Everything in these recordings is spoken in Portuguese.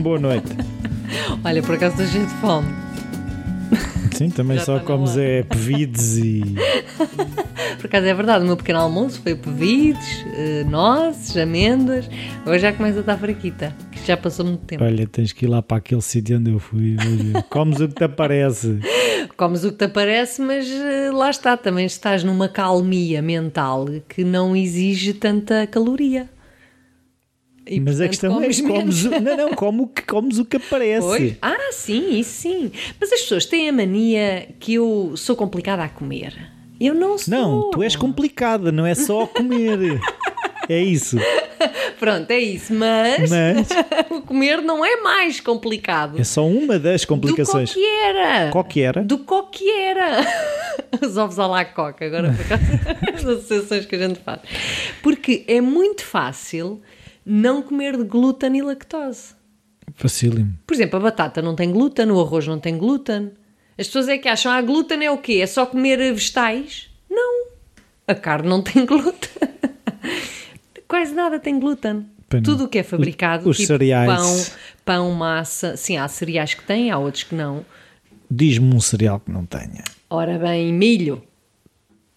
boa noite. Olha, por acaso estou cheio de fome. Sim, também Já só comes hora. é pevides e. Por acaso é verdade, o meu pequeno almoço foi pevides, eh, nozes, amêndoas. Agora já começa a estar fraquita, que já passou muito tempo. Olha, tens que ir lá para aquele sítio onde eu fui. Comes o que te aparece. Comes o que te aparece, mas eh, lá está, também estás numa calmia mental que não exige tanta caloria. E, Mas a portanto, questão é comes que o- Não, não, come o que, comes o que aparece. Pois. Ah, sim, isso sim. Mas as pessoas têm a mania que eu sou complicada a comer. Eu não sou. Não, tu és complicada, não é só comer. É isso. Pronto, é isso. Mas, Mas o comer não é mais complicado. é só uma das complicações. Do que era? Do coqueira. Os ovos à la coca, agora por acaso, as associações que a gente faz. Porque é muito fácil não comer de glúten e lactose. Facílimo. Por exemplo, a batata não tem glúten, o arroz não tem glúten. As pessoas é que acham, ah, glúten é o quê? É só comer vegetais? Não. A carne não tem glúten. Quase nada tem glúten. Não. Tudo o que é fabricado, Os tipo cereais. pão, pão, massa. Sim, há cereais que têm, há outros que não. Diz-me um cereal que não tenha. Ora bem, milho.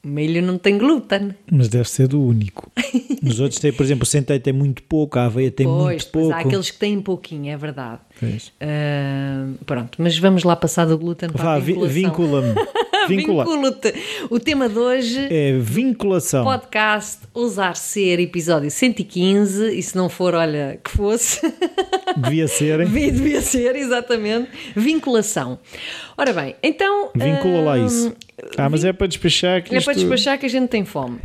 Milho não tem glúten. Mas deve ser do único. Nos outros tem, por exemplo, o centeio tem muito pouco, a aveia tem pois, muito pois pouco. há aqueles que têm pouquinho, é verdade. Pois. Ah, pronto, mas vamos lá passar do glúten para Vá, a vi- vinculação. vincula-me. Vincula. Vincula-te. O tema de hoje É vinculação. podcast Ousar Ser, episódio 115, e se não for, olha, que fosse, Devia ser. hein? devia, devia ser, exatamente, vinculação. Ora bem, então... Vincula lá hum, isso. Ah, mas é para despachar que É isto... para despachar que a gente tem fome.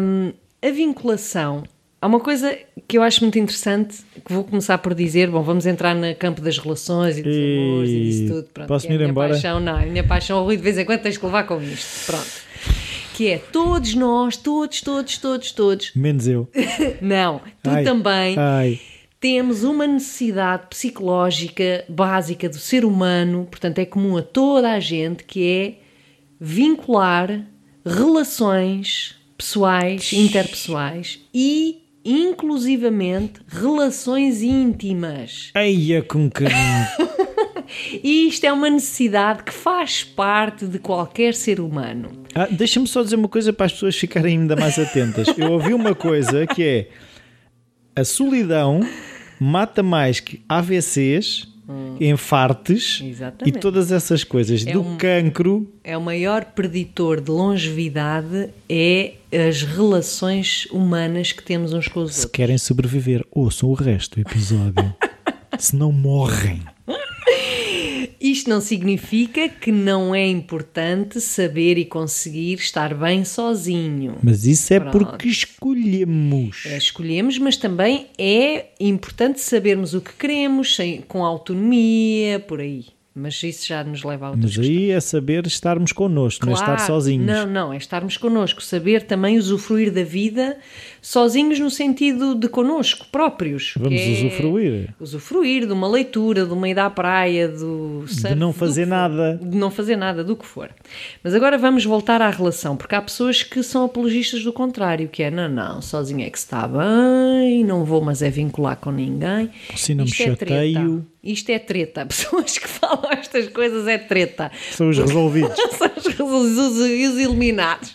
Hum, a vinculação. Há uma coisa que eu acho muito interessante, que vou começar por dizer, bom, vamos entrar no campo das relações e dos E- amores e disso tudo. Pronto, posso é a ir minha embora? paixão, não, a minha paixão, Rui, de vez em quando tens que levar com isto. Pronto. Que é, todos nós, todos, todos, todos, todos, Menos eu. não, tu Ai, também, Ai. temos uma necessidade psicológica básica do ser humano, portanto é comum a toda a gente, que é vincular relações pessoais, interpessoais e, inclusivamente, relações íntimas. Eia com carinho. E isto é uma necessidade que faz parte de qualquer ser humano. Ah, Deixa-me só dizer uma coisa para as pessoas ficarem ainda mais atentas. Eu ouvi uma coisa que é a solidão mata mais que AVCs, infartes Hum. Exatamente. e todas essas coisas. É Do um- cancro, É o maior preditor de longevidade é as relações humanas que temos uns com os se outros. querem sobreviver, ouçam o resto do episódio. Se não morrem. Isto não significa que não é importante saber e conseguir estar bem sozinho. Mas isso é Pronto. porque escolhemos. É, Escolhemos, mas também é importante sabermos o que queremos, sem- com autonomia, por aí. Mas isso já nos leva a outras Mas aí é saber estarmos connosco, não é estar Claro. sozinhos. Não, não, é estarmos connosco, saber também usufruir da vida sozinhos no sentido de connosco próprios. Vamos é usufruir. Usufruir de uma leitura, de uma ida à praia, do surf, não do fazer for. nada. De não fazer nada, do que for. Mas agora vamos voltar à relação, porque há pessoas que são apologistas do contrário, que é, não, não, sozinho é que está bem, não vou mas é vincular com ninguém. Se não me Isto é treta. Isto é treta. Pessoas que falam estas coisas é treta São os resolvidos. são os, os, os iluminados.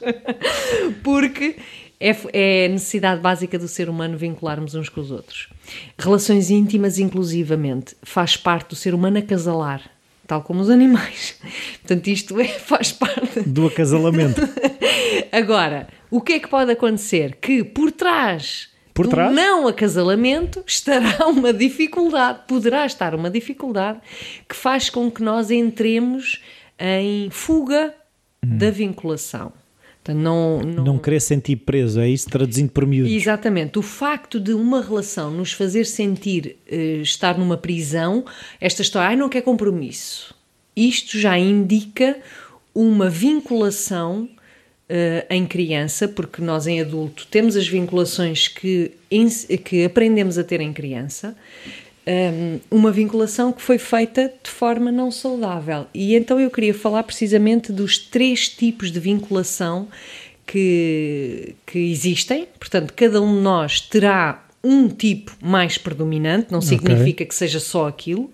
Porque é, é necessidade básica do ser humano vincularmos uns com os outros. Relações íntimas, inclusivamente, faz parte do ser humano acasalar, tal como os animais. Portanto, isto é, faz parte. do acasalamento. Agora, o que é que pode acontecer? Que por trás. Por do trás? não acasalamento estará uma dificuldade, poderá estar uma dificuldade que faz com que nós entremos em fuga da vinculação. Portanto, não, não, Não querer sentir preso, é isso traduzindo por miúdos. Exatamente. O facto de uma relação nos fazer sentir eh, estar numa prisão, esta história, ai, não quer compromisso. Isto já indica uma vinculação eh, em criança, porque nós em adulto temos as vinculações que, que aprendemos a ter em criança, um, uma vinculação que foi feita de forma não saudável. E então eu queria falar precisamente dos três tipos de vinculação que, que existem. Portanto, cada um de nós terá um tipo mais predominante, não significa que seja só aquilo.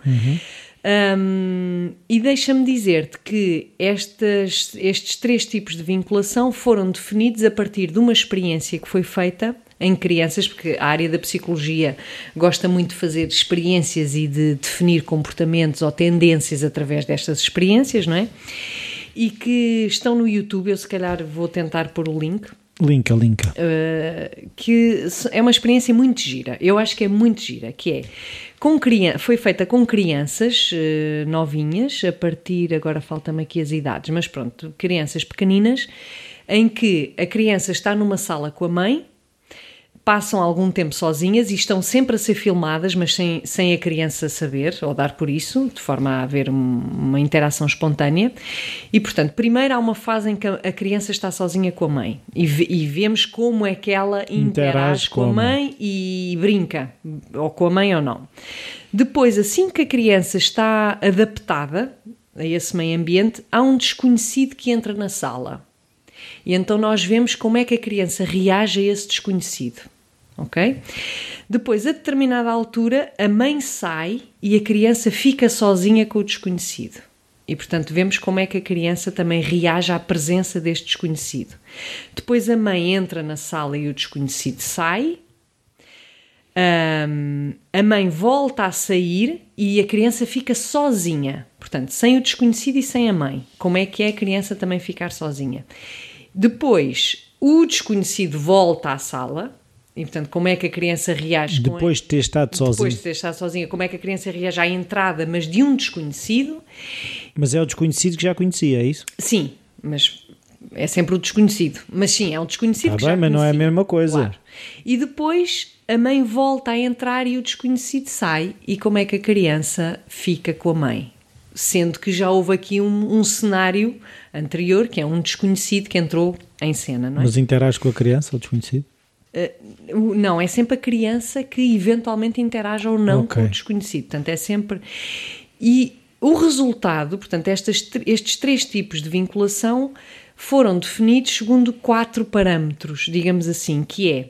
Um, e deixa-me dizer-te que estas, estes três tipos de vinculação foram definidos a partir de uma experiência que foi feita em crianças, porque a área da psicologia gosta muito de fazer experiências e de definir comportamentos ou tendências através destas experiências, não é? E que estão no YouTube, eu se calhar vou tentar pôr o link. Linka, linka. Uh, que é uma experiência muito gira. Eu acho que é muito gira, que é com criança, foi feita com crianças uh, novinhas, a partir, agora falta-me aqui as idades, mas pronto, crianças pequeninas, em que a criança está numa sala com a mãe passam algum tempo sozinhas e estão sempre a ser filmadas, mas sem, sem a criança saber ou dar por isso, de forma a haver uma interação espontânea. E, portanto, primeiro há uma fase em que a criança está sozinha com a mãe e, e vemos como é que ela interage, interage com, a mãe, mãe e brinca, ou com a mãe ou não. Depois, assim que a criança está adaptada a esse meio ambiente, há um desconhecido que entra na sala. E então nós vemos como é que a criança reage a esse desconhecido. Ok? Depois, a determinada altura, a mãe sai e a criança fica sozinha com o desconhecido. E, portanto, vemos como é que a criança também reage à presença deste desconhecido. Depois, a mãe entra na sala e o desconhecido sai. Um, a mãe volta a sair e a criança fica sozinha. Portanto, sem o desconhecido e sem a mãe. Como é que é a criança também ficar sozinha? Depois, o desconhecido volta à sala. E, portanto, como é que a criança reage? Depois de ter estado sozinha. Depois de ter estado sozinha, como é que a criança reage à entrada, mas de um desconhecido? Mas é o desconhecido que já conhecia, é isso? Sim, mas é sempre o desconhecido. Mas sim, é um desconhecido tá que bem, já mas conhecia. não é a mesma coisa. Claro. E depois a mãe volta a entrar e o desconhecido sai. E como é que a criança fica com a mãe? Sendo que já houve aqui um, um cenário anterior, que é um desconhecido que entrou em cena, não é? Mas interage com a criança, o desconhecido? Uh, não, é sempre a criança que eventualmente interage ou não Ok. com o desconhecido. Portanto, é sempre. E o resultado, portanto, estas, estes três tipos de vinculação foram definidos segundo quatro parâmetros, digamos assim, que é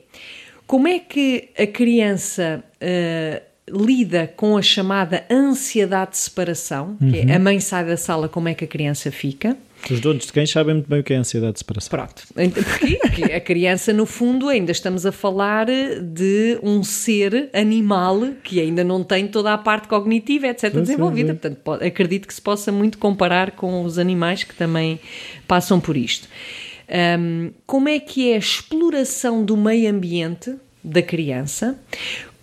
como é que a criança uh, lida com a chamada ansiedade de separação, que é a mãe sai da sala, como é que a criança fica. Os donos de cães sabem muito bem o que é a ansiedade de separação. Pronto. Porque a criança, no fundo, ainda estamos a falar de um ser animal que ainda não tem toda a parte cognitiva, etc., sim, desenvolvida. sim. Portanto, po- acredito que se possa muito comparar com os animais que também passam por isto. Hum, como é que é a exploração do meio ambiente da criança?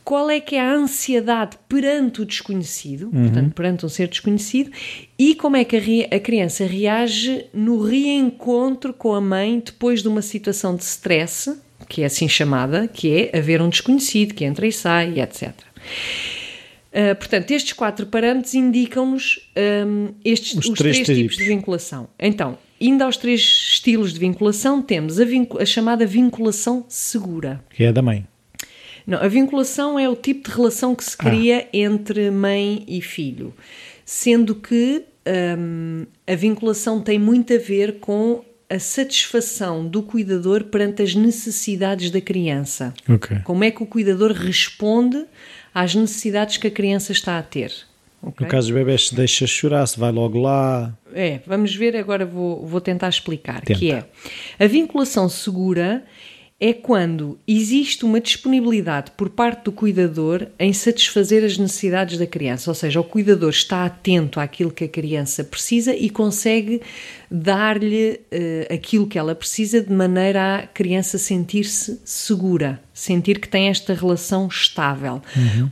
Qual é que é a ansiedade perante o desconhecido, portanto, perante um ser desconhecido, e como é que a, a criança reage no reencontro com a mãe depois de uma situação de stress, que é assim chamada, que é haver um desconhecido que entra e sai, etc. Uh, portanto, estes quatro parâmetros indicam-nos um, estes, Os os, três três, tipos de vinculação. Então, indo aos três estilos de vinculação, temos a, vincu- a chamada vinculação segura. Que é da mãe. Não, a vinculação é o tipo de relação que se Ah. cria entre mãe e filho, sendo que hum, a vinculação tem muito a ver com a satisfação do cuidador perante as necessidades da criança. Ok. Como é que o cuidador responde às necessidades que a criança está a ter? ok? No caso dos bebés, se deixa chorar, se vai logo lá. É, vamos ver agora, vou, vou tentar explicar. Tenta. Que é a vinculação segura é quando existe uma disponibilidade por parte do cuidador em satisfazer as necessidades da criança, ou seja, o cuidador está atento àquilo que a criança precisa e consegue dar-lhe eh, aquilo que ela precisa de maneira a criança sentir-se segura, sentir que tem esta relação estável.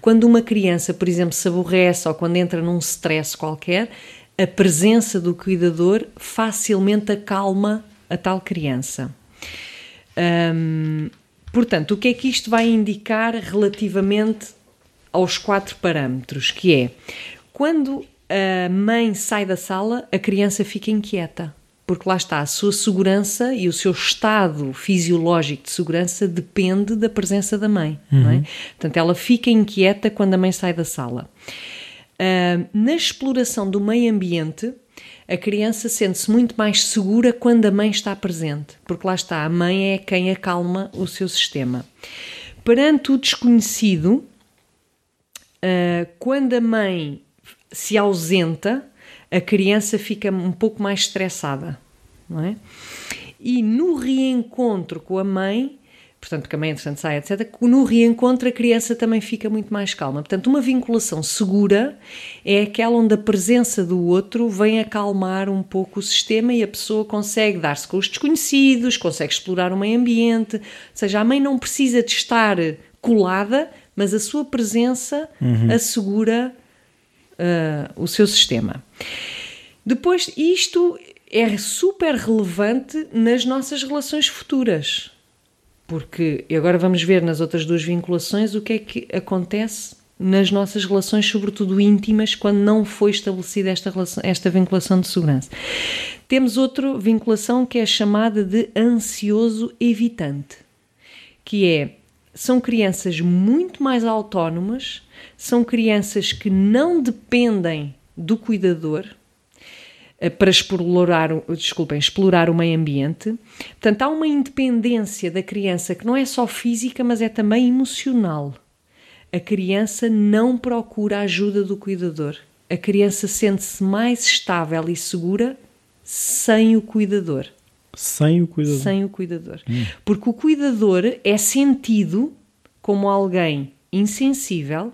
Quando uma criança, por exemplo, se aborrece ou quando entra num stress qualquer, a presença do cuidador facilmente acalma a tal criança. Hum, portanto, o que é que isto vai indicar relativamente aos quatro parâmetros? Que é quando a mãe sai da sala, a criança fica inquieta. Porque lá está, a sua segurança e o seu estado fisiológico de segurança depende da presença da mãe. Não é? Portanto, ela fica inquieta quando a mãe sai da sala. Ah, na exploração do meio ambiente, a criança sente-se muito mais segura quando a mãe está presente, porque lá está, a mãe é quem acalma o seu sistema. perante o desconhecido, uh, quando a mãe se ausenta, a criança fica um pouco mais estressada, não é? E no reencontro com a mãe, portanto, que a mãe entretanto sai, etc., no reencontro a criança também fica muito mais calma. Portanto, uma vinculação segura é aquela onde a presença do outro vem acalmar um pouco o sistema e a pessoa consegue dar-se com os desconhecidos, consegue explorar o meio ambiente, ou seja, a mãe não precisa de estar colada, mas a sua presença uhum. assegura uh, o seu sistema. Depois, isto é super relevante nas nossas relações futuras, porque agora vamos ver nas outras duas vinculações o que é que acontece nas nossas relações, sobretudo íntimas, quando não foi estabelecida esta, relação, esta vinculação de segurança. Temos outra vinculação que é chamada de ansioso evitante, que é são crianças muito mais autónomas, são crianças que não dependem do cuidador para explorar, desculpem, explorar o meio ambiente. Portanto, há uma independência da criança que não é só física, mas é também emocional. A criança não procura a ajuda do cuidador. A criança sente-se mais estável e segura sem o cuidador. Sem o cuidador. Sem o cuidador. Hum. Porque o cuidador é sentido como alguém insensível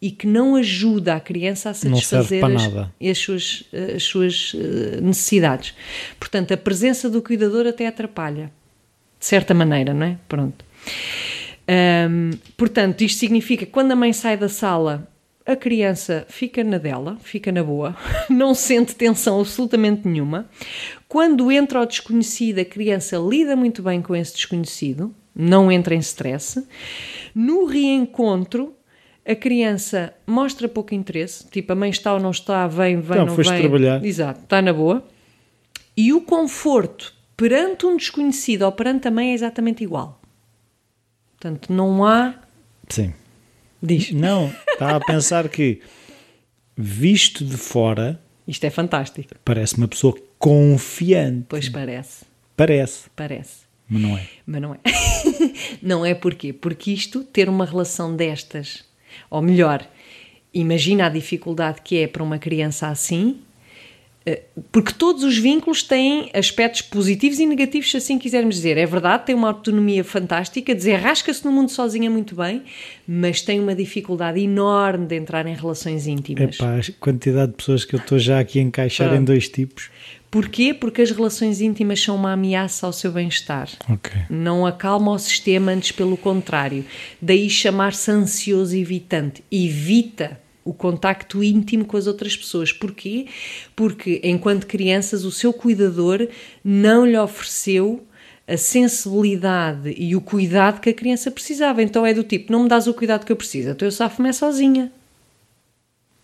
e que não ajuda a criança a satisfazer as, as, suas, as suas eh, necessidades. Portanto, a presença do cuidador até atrapalha, de certa maneira, não é? Pronto. Portanto, isto significa que quando a mãe sai da sala, a criança fica na dela, fica na boa, não sente tensão absolutamente nenhuma. Quando entra o desconhecido, a criança lida muito bem com esse desconhecido, não entra em stress. No reencontro, a criança mostra pouco interesse, tipo a mãe está ou não está, vem, vem, então, não vem. trabalhar. Exato, está na boa. E o conforto perante um desconhecido ou perante a mãe é exatamente igual. Portanto, não há. Sim. Diz. Não, está a pensar que, visto de fora. Isto é fantástico. Parece uma pessoa confiante. Pois parece. Parece. Parece. Mas não é. Mas não é. não é porquê? Porque isto, ter uma relação destas, ou melhor, imagina a dificuldade que é para uma criança assim, eh, porque todos os vínculos têm aspectos positivos e negativos, se assim quisermos dizer. É verdade, tem uma autonomia fantástica, desenrasca-se no mundo sozinha muito bem, mas tem uma dificuldade enorme de entrar em relações íntimas. Epá, a quantidade de pessoas que eu estou já aqui a encaixar em dois tipos. Porquê? Porque as relações íntimas são uma ameaça ao seu bem-estar. Okay. Não acalma o sistema, antes pelo contrário. Daí chamar-se ansioso evitante. Evita o contacto íntimo com as outras pessoas. Porquê? Porque enquanto crianças o seu cuidador não lhe ofereceu a sensibilidade e o cuidado que a criança precisava. Então é do tipo, não me dás o cuidado que eu preciso, então eu safo-me sozinha.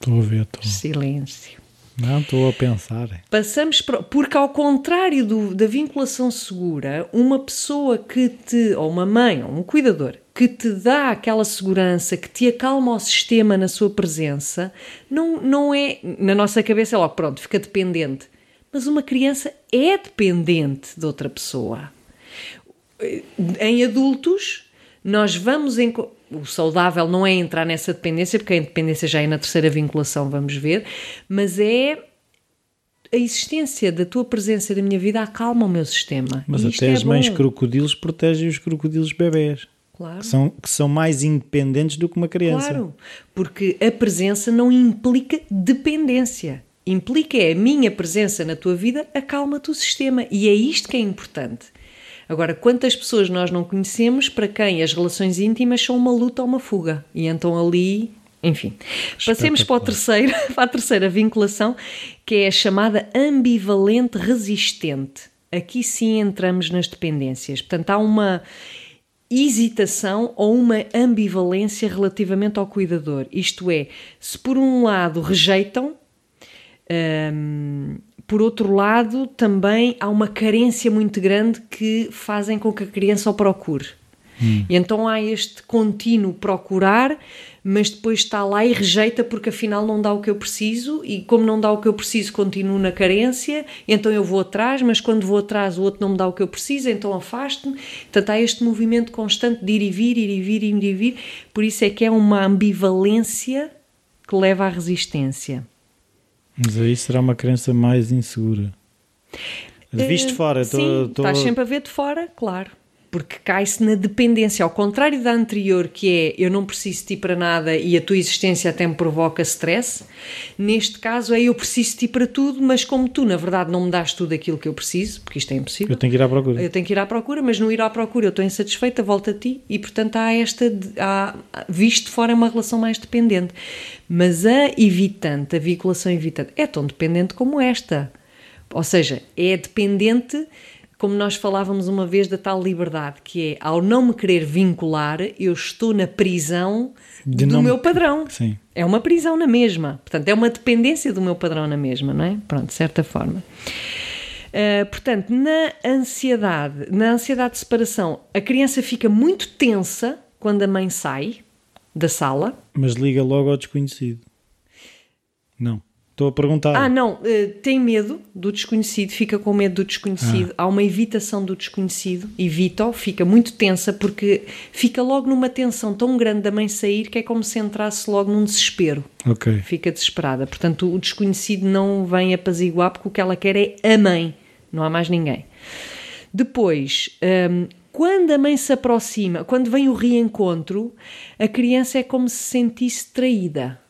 Estou a ver, estou. Silêncio. Não, estou a pensar. Passamos para, porque ao contrário do, da vinculação segura, uma pessoa que te, ou uma mãe, ou um cuidador, que te dá aquela segurança, que te acalma o sistema na sua presença, não, não é, na nossa cabeça é logo, pronto, fica dependente. Mas uma criança é dependente de outra pessoa. Em adultos, nós vamos o saudável não é entrar nessa dependência, porque a independência já é na terceira vinculação, vamos ver, mas é a existência da tua presença na minha vida acalma o meu sistema. Mas até é as mães bom. crocodilos protegem os crocodilos bebés. Claro. Que são, que são mais independentes do que uma criança. Claro, porque a presença não implica dependência. Implica é a minha presença na tua vida acalma-te o sistema. E é isto que é importante. Agora, quantas pessoas nós não conhecemos para quem as relações íntimas são uma luta ou uma fuga? E então ali enfim, passemos para, terceiro, para a terceira vinculação, que é a chamada ambivalente resistente. Aqui sim entramos nas dependências. Portanto, há uma hesitação ou uma ambivalência relativamente ao cuidador. Isto é, se por um lado rejeitam, hum, por outro lado, também há uma carência muito grande que fazem com que a criança o procure. Hum. E então há este contínuo procurar, mas depois está lá e rejeita porque afinal não dá o que eu preciso e como não dá o que eu preciso continuo na carência, então eu vou atrás, mas quando vou atrás o outro não me dá o que eu preciso, então afasto-me. Portanto, há este movimento constante de ir e vir, ir e vir, ir e vir, por isso é que é uma ambivalência que leva à resistência. Mas aí será uma crença mais insegura. Visto de fora, tô... estás sempre a ver de fora, claro. Porque cai-se na dependência, ao contrário da anterior, que é eu não preciso de ti para nada e a tua existência até me provoca stress. Neste caso é eu preciso de ti para tudo, mas como tu, na verdade, não me dás tudo aquilo que eu preciso, porque isto é impossível. Eu tenho que ir à procura. Eu tenho que ir à procura, mas no ir à procura eu estou insatisfeita, volto a ti e, portanto, há esta. Há, visto de fora é uma relação mais dependente. Mas a evitante, a vinculação evitante, é tão dependente como esta. Ou seja, é dependente, como nós falávamos uma vez, da tal liberdade, que é ao não me querer vincular, eu estou na prisão de do meu padrão. Sim. É uma prisão na mesma. Portanto, é uma dependência do meu padrão na mesma, não é? Pronto, de certa forma. Uh, portanto, na ansiedade, na ansiedade de separação, a criança fica muito tensa quando a mãe sai da sala. Mas liga logo ao desconhecido. Não. Estou a perguntar. Ah, não, uh, tem medo do desconhecido, fica com medo do desconhecido. Ah. Há uma evitação do desconhecido, evita-o, fica muito tensa porque fica logo numa tensão tão grande da mãe sair que é como se entrasse logo num desespero. Ok. Fica desesperada. Portanto, o desconhecido não vem apaziguar porque o que ela quer é a mãe, não há mais ninguém. Depois, um, quando a mãe se aproxima, quando vem o reencontro, a criança é como se sentisse traída.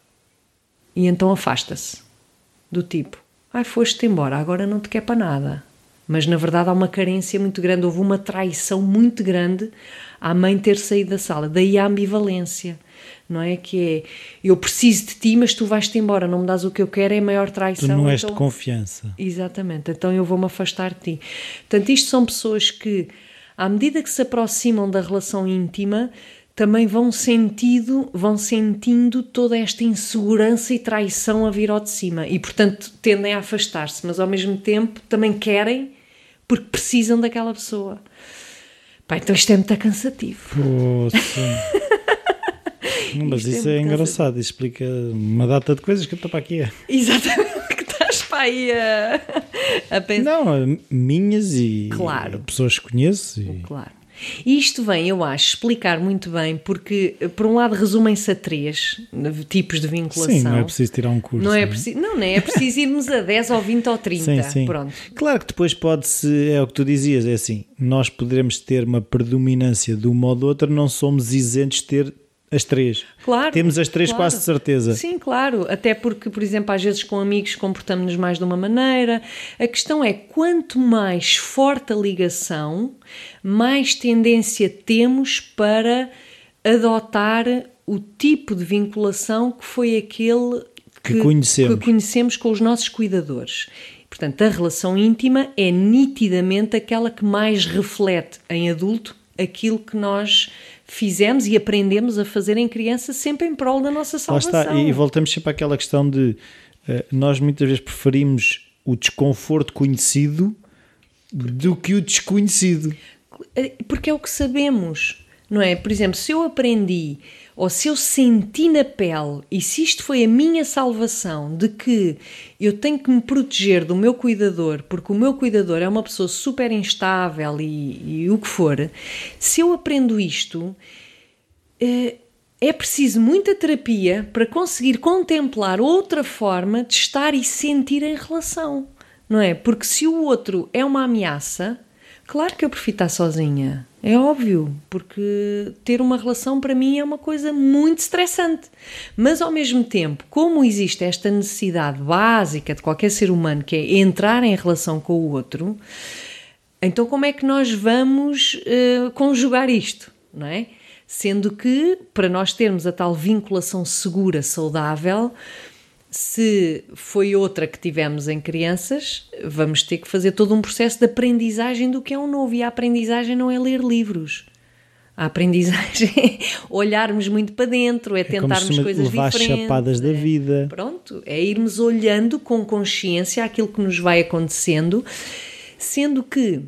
E então afasta-se do tipo, ai, foste embora, agora não te quer para nada. Mas na verdade há uma carência muito grande, houve uma traição muito grande à mãe ter saído da sala. Daí a ambivalência, não é? Que é eu preciso de ti, mas tu vais-te embora, não me dás o que eu quero, é a maior traição. Tu não és então... de confiança. Exatamente, então eu vou-me afastar de ti. Portanto, isto são pessoas que, à medida que se aproximam da relação íntima, também vão sentindo, vão sentindo toda esta insegurança e traição a vir ao de cima e, portanto, tendem a afastar-se, mas ao mesmo tempo também querem porque precisam daquela pessoa. Pá, então isto é muito cansativo. Poxa. mas isto, isso é, é engraçado, isso explica uma data de coisas que eu estou para aqui. Exatamente, que estás para aí a, a pensar. Não, minhas e claro. pessoas que conheço. E... Claro. E isto vem, eu acho, explicar muito bem, porque, por um lado, resumem-se a três tipos de vinculação. Sim, não é preciso tirar um curso. Não é, é? preciso, não, não é preciso irmos a 10 ou 20 ou 30. Sim, sim. Pronto. Claro que depois pode-se, é o que tu dizias, é assim, nós poderemos ter uma predominância de uma ou de outra, não somos isentos de ter as três. Claro. Temos as três claro. quase de certeza. Sim, claro. Até porque, por exemplo, às vezes com amigos comportamos-nos mais de uma maneira. A questão é quanto mais forte a ligação, mais tendência temos para adotar o tipo de vinculação que foi aquele que, que conhecemos. que conhecemos com os nossos cuidadores. Portanto, a relação íntima é nitidamente aquela que mais reflete em adulto aquilo que nós fizemos e aprendemos a fazer em criança sempre em prol da nossa salvação. Lá está, e voltamos sempre àquela questão de uh, nós muitas vezes preferimos o desconforto conhecido do que o desconhecido. Eh, porque é o que sabemos, não é? Por exemplo, se eu aprendi ou se eu senti na pele e se isto foi a minha salvação de que eu tenho que me proteger do meu cuidador porque o meu cuidador é uma pessoa super instável e, e o que for, se eu aprendo isto, é, é preciso muita terapia para conseguir contemplar outra forma de estar e sentir em relação, não é? Porque se o outro é uma ameaça, claro que eu prefiro estar sozinha é óbvio, porque ter uma relação para mim é uma coisa muito estressante. Mas ao mesmo tempo, como existe esta necessidade básica de qualquer ser humano que é entrar em relação com o outro, então como é que nós vamos uh, conjugar isto, não é? Sendo que para nós termos a tal vinculação segura, saudável, se foi outra que tivemos em crianças, vamos ter que fazer todo um processo de aprendizagem do que é um novo. E a aprendizagem não é ler livros. A aprendizagem é olharmos muito para dentro, é, é tentarmos coisas levar diferentes. chapadas da vida. Pronto, é irmos olhando com consciência aquilo que nos vai acontecendo, sendo que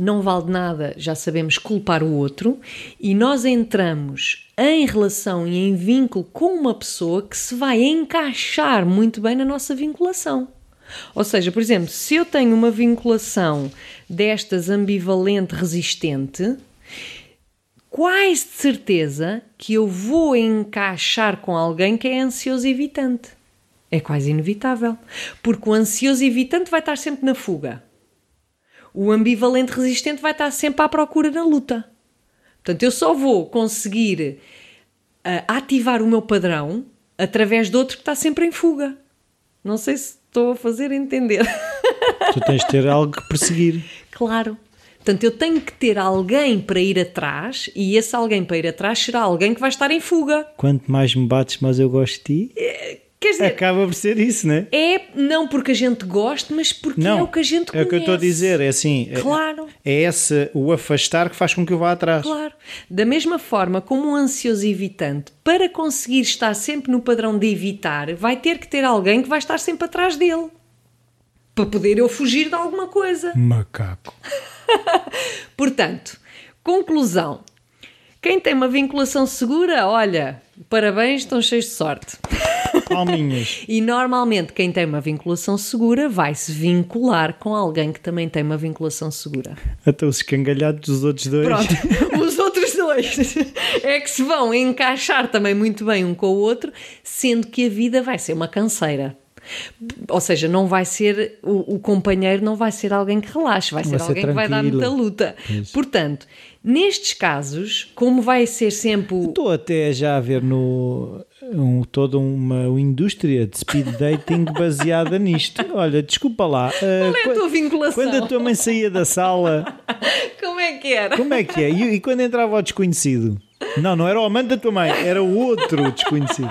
não vale de nada, já sabemos culpar o outro, e nós entramos em relação e em vínculo com uma pessoa que se vai encaixar muito bem na nossa vinculação. Ou seja, por exemplo, se eu tenho uma vinculação destas ambivalente resistente, quase de certeza que eu vou encaixar com alguém que é ansioso evitante. É quase inevitável. Porque o ansioso evitante vai estar sempre na fuga. O ambivalente resistente vai estar sempre à procura na luta. Portanto, eu só vou conseguir uh, ativar o meu padrão através de outro que está sempre em fuga. Não sei se estou a fazer entender. Tu tens de ter algo que perseguir. Claro. Portanto, eu tenho que ter alguém para ir atrás e esse alguém para ir atrás será alguém que vai estar em fuga. Quanto mais me bates, mais eu gosto de ti. Quer dizer, Acaba por ser isso, não é? é não porque a gente goste, mas porque Não, é o que a gente é conhece. o que eu estou a dizer, é assim, é- Claro. é, esse o afastar que faz com que eu vá atrás. Claro. Da mesma forma como um ansioso evitante, para conseguir estar sempre no padrão de evitar, vai ter que ter alguém que vai estar sempre atrás dele. Para poder eu fugir de alguma coisa. Macaco. Portanto, conclusão. Quem tem uma vinculação segura, olha, parabéns, estão cheios de sorte. Palminhas. E normalmente quem tem uma vinculação segura vai se vincular com alguém que também tem uma vinculação segura. Até os escangalhados dos outros dois. Pronto, os outros dois é que se vão encaixar também muito bem um com o outro, sendo que a vida vai ser uma canseira. Ou seja, não vai ser o, o companheiro não vai ser alguém que relaxe, vai ser Vai ser alguém que vai dar tranquilo. muita luta. Portanto, nestes casos, como vai ser sempre o, Estou até já a ver no um, toda uma indústria de speed dating baseada nisto. Olha, desculpa lá. ah, Qual é a tua vinculação? Quando a tua mãe saía da sala, Como é que era? como é que é? E, e quando entrava o desconhecido? Não, não era o amante da tua mãe, era o outro desconhecido.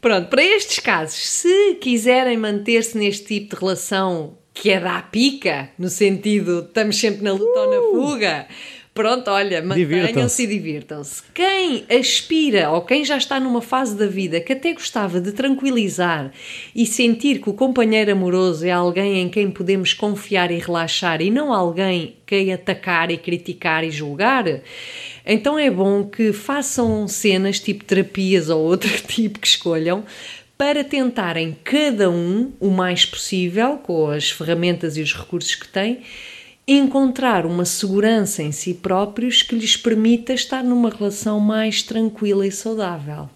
Pronto, para estes casos, se quiserem manter-se neste tipo de relação que é da pica, no sentido estamos sempre na luta ou na fuga, pronto, olha, mantenham-se e divirtam-se. Quem aspira ou quem já está numa fase da vida que até gostava de tranquilizar e sentir que o companheiro amoroso é alguém em quem podemos confiar e relaxar e não alguém que atacar e criticar e julgar, então é bom que façam cenas tipo terapias ou outro tipo que escolham para tentarem cada um, o mais possível, com as ferramentas e os recursos que têm, encontrar uma segurança em si próprios que lhes permita estar numa relação mais tranquila e saudável.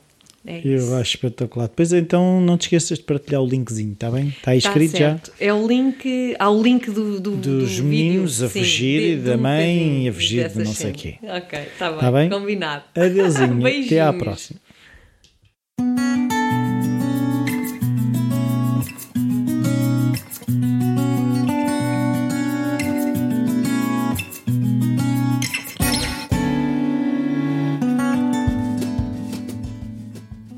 É. Eu acho espetacular. Depois então não te esqueças de partilhar o linkzinho, está bem? Está aí Tá escrito já. certo. É o link, há o link do, do Dos do meninos vídeo, a sim, fugir de- e da mãe a fugir de não sei cenas. quê. Ok, está bem, Tá bem? combinado. Adeusinho. Até à próxima.